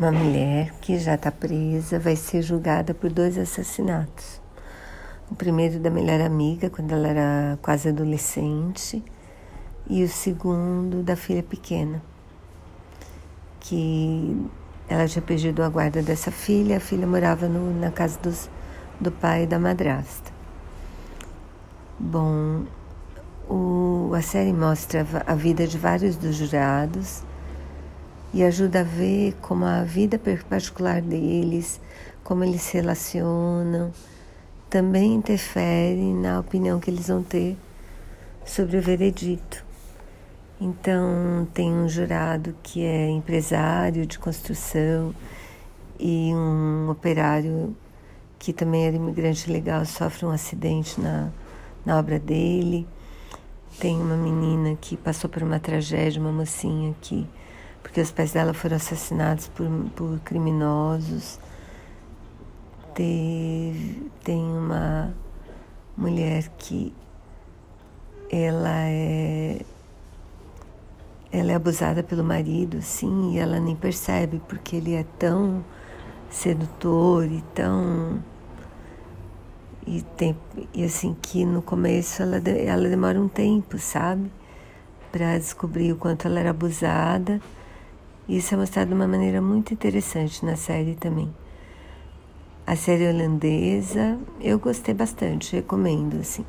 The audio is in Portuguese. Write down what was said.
Uma mulher que já está presa vai ser julgada por dois assassinatos. O primeiro da melhor amiga, quando ela era quase adolescente, e o segundo da filha pequena, que ela tinha perdido a guarda dessa filha, a filha morava no, na casa dos, do pai e da madrasta. Bom, o, a série mostra a vida de vários dos jurados e ajuda a ver como a vida particular deles, como eles se relacionam, também interfere na opinião que eles vão ter sobre o veredito. Então, tem um jurado que é empresário de construção e um operário que também era imigrante legal, sofre um acidente na, na obra dele. Tem uma menina que passou por uma tragédia, uma mocinha que porque os pais dela foram assassinados por, por criminosos. Teve, tem uma mulher que ela é ela é abusada pelo marido, sim, e ela nem percebe porque ele é tão sedutor e tão e tem e assim que no começo ela ela demora um tempo, sabe, para descobrir o quanto ela era abusada isso é mostrado de uma maneira muito interessante na série também. A série holandesa eu gostei bastante, recomendo assim.